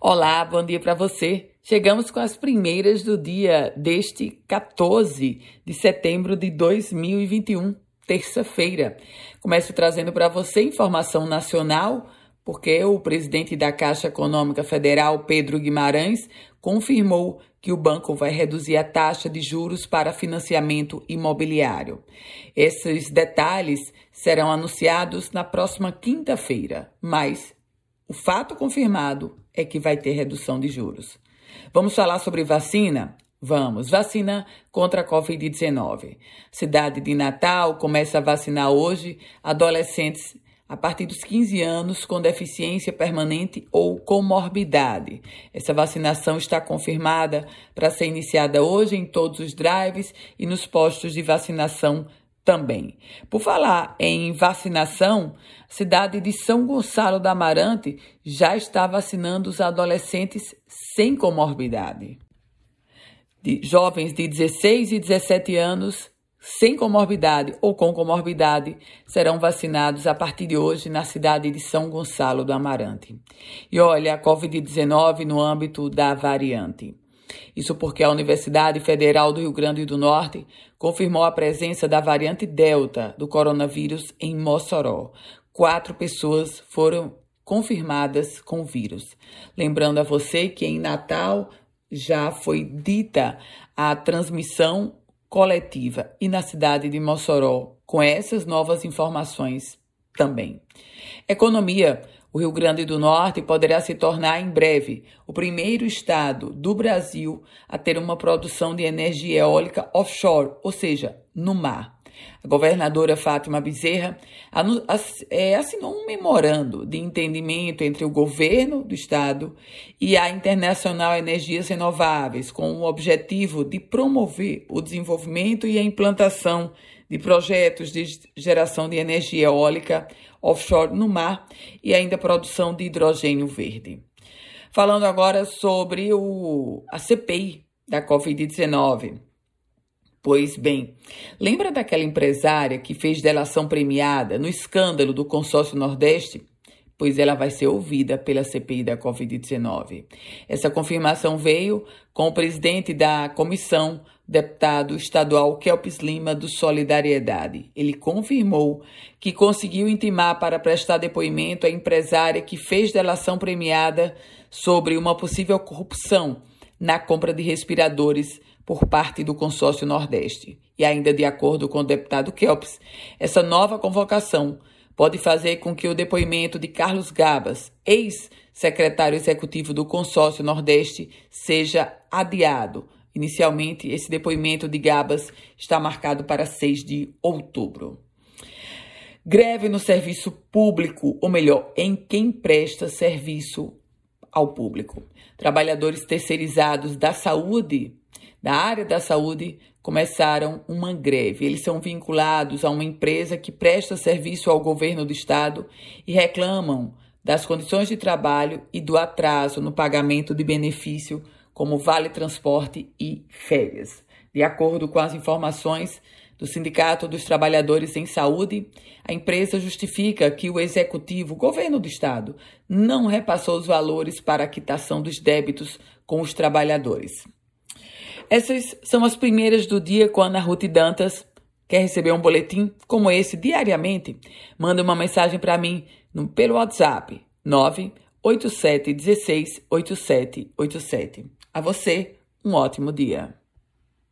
Olá, bom dia para você. Chegamos com as primeiras do dia deste 14 de setembro de 2021, terça-feira. Começo trazendo para você informação nacional, porque o presidente da Caixa Econômica Federal, Pedro Guimarães, confirmou que o banco vai reduzir a taxa de juros para financiamento imobiliário. Esses detalhes serão anunciados na próxima quinta-feira, mas o fato confirmado é que vai ter redução de juros. Vamos falar sobre vacina? Vamos. Vacina contra a Covid-19. Cidade de Natal começa a vacinar hoje adolescentes a partir dos 15 anos com deficiência permanente ou comorbidade. Essa vacinação está confirmada para ser iniciada hoje em todos os drives e nos postos de vacinação também. Por falar em vacinação, a cidade de São Gonçalo da Amarante já está vacinando os adolescentes sem comorbidade. De jovens de 16 e 17 anos sem comorbidade ou com comorbidade serão vacinados a partir de hoje na cidade de São Gonçalo do Amarante. E olha, a Covid-19 no âmbito da variante. Isso porque a Universidade Federal do Rio Grande do Norte confirmou a presença da variante Delta do coronavírus em Mossoró. Quatro pessoas foram confirmadas com o vírus. Lembrando a você que em Natal já foi dita a transmissão coletiva e na cidade de Mossoró, com essas novas informações também. Economia. O Rio Grande do Norte poderá se tornar em breve o primeiro estado do Brasil a ter uma produção de energia eólica offshore, ou seja, no mar. A governadora Fátima Bezerra é, assinou um memorando de entendimento entre o governo do estado e a Internacional Energias Renováveis, com o objetivo de promover o desenvolvimento e a implantação de projetos de geração de energia eólica offshore no mar e ainda produção de hidrogênio verde. Falando agora sobre o, a CPI da Covid-19. Pois bem, lembra daquela empresária que fez delação premiada no escândalo do consórcio Nordeste? Pois ela vai ser ouvida pela CPI da Covid-19. Essa confirmação veio com o presidente da comissão, deputado estadual Kelps Lima, do Solidariedade. Ele confirmou que conseguiu intimar para prestar depoimento a empresária que fez delação premiada sobre uma possível corrupção na compra de respiradores por parte do consórcio Nordeste. E ainda de acordo com o deputado Kelps, essa nova convocação pode fazer com que o depoimento de Carlos Gabas, ex-secretário executivo do consórcio Nordeste, seja adiado. Inicialmente, esse depoimento de Gabas está marcado para 6 de outubro. Greve no serviço público, ou melhor, em quem presta serviço ao público. Trabalhadores terceirizados da saúde da área da saúde começaram uma greve. Eles são vinculados a uma empresa que presta serviço ao governo do estado e reclamam das condições de trabalho e do atraso no pagamento de benefício como vale transporte e férias. De acordo com as informações do Sindicato dos Trabalhadores em Saúde, a empresa justifica que o executivo, o governo do estado, não repassou os valores para a quitação dos débitos com os trabalhadores. Essas são as primeiras do dia com a Ana Ruth Dantas. Quer receber um boletim como esse diariamente? Manda uma mensagem para mim no, pelo WhatsApp 987 16 8787. A você, um ótimo dia.